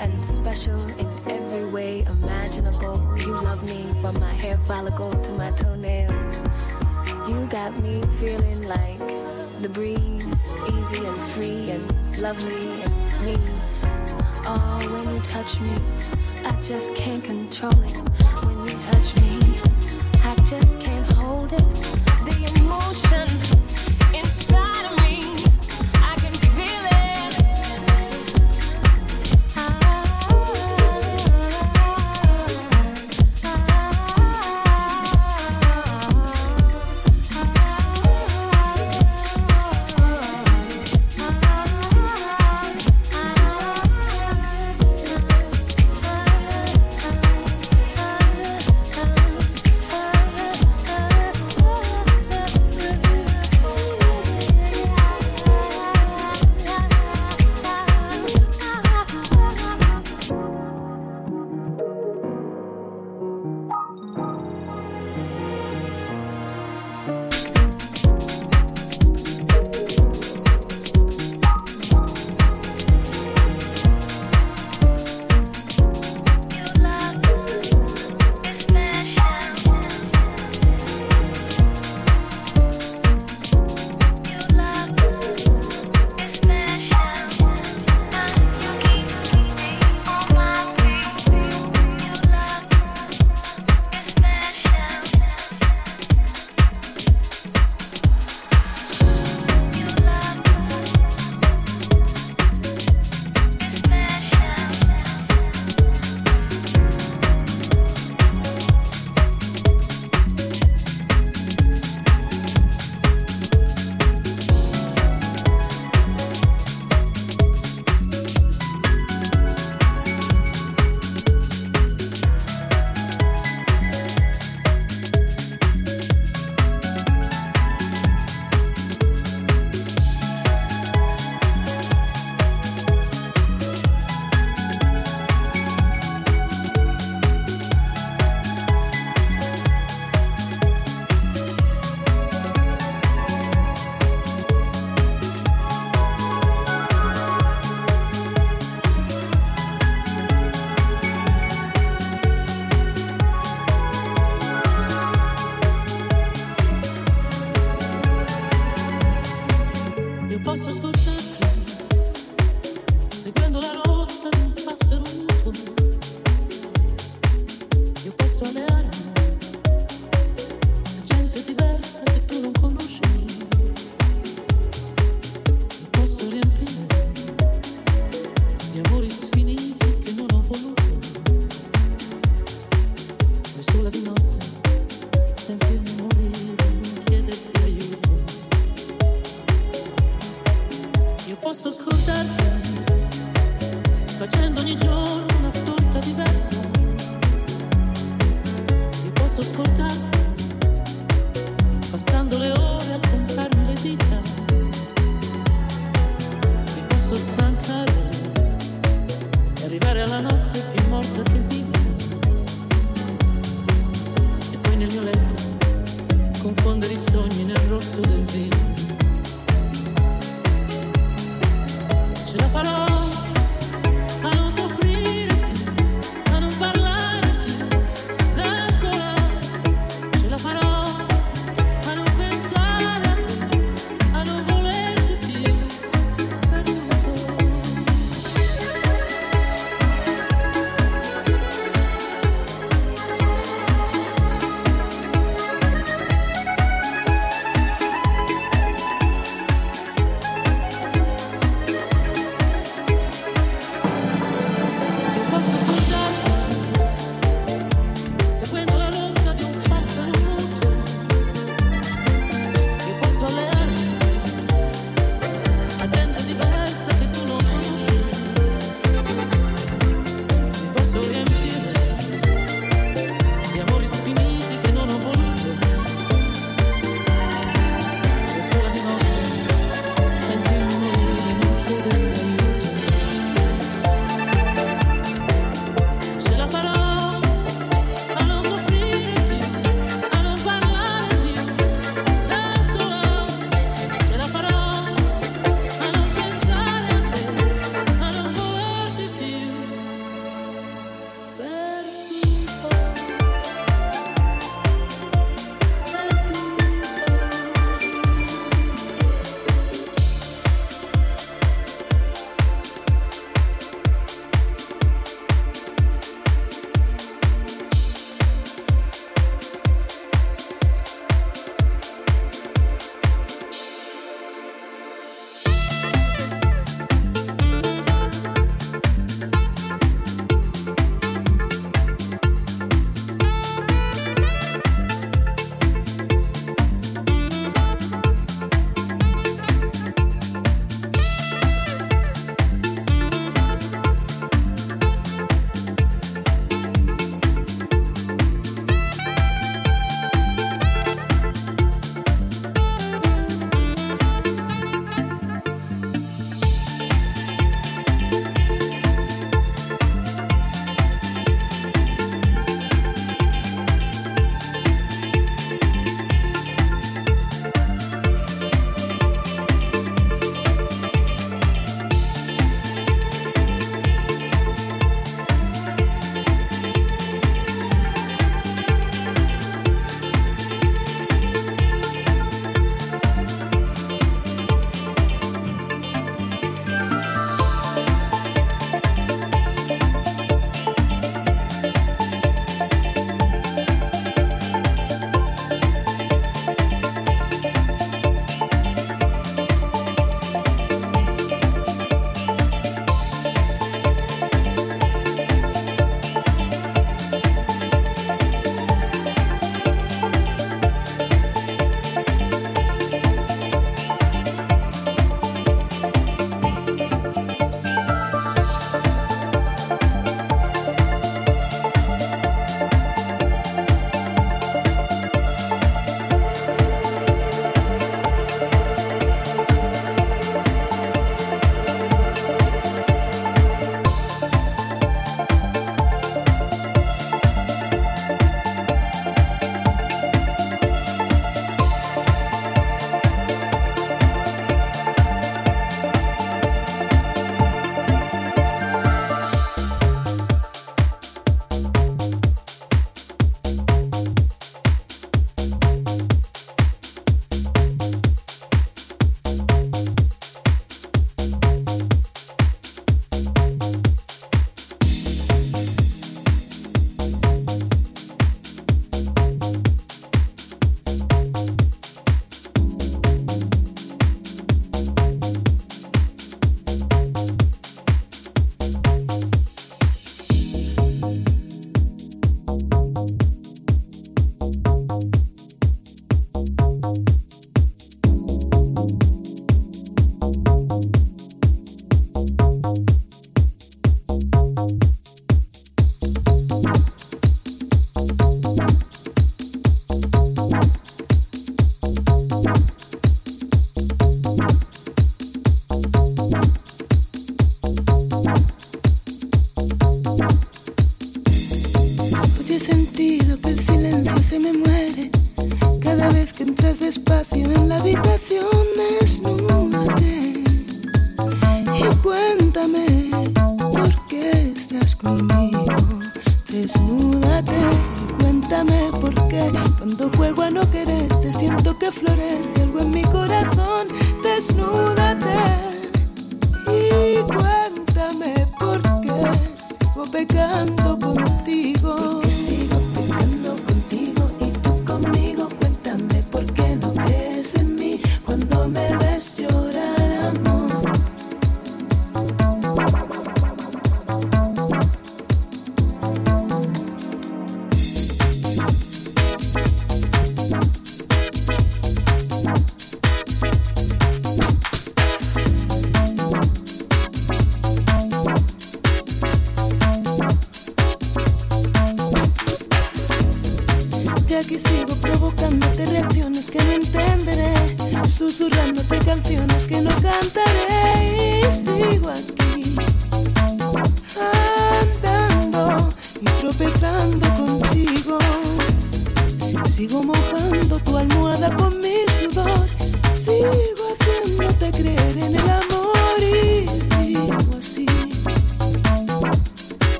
and special in every way imaginable. You love me from my hair follicle to my toenails. You got me feeling like the breeze, easy and free and lovely and me. Oh, when you touch me, I just can't control it. When you touch me, I just can't hold it. The emotion.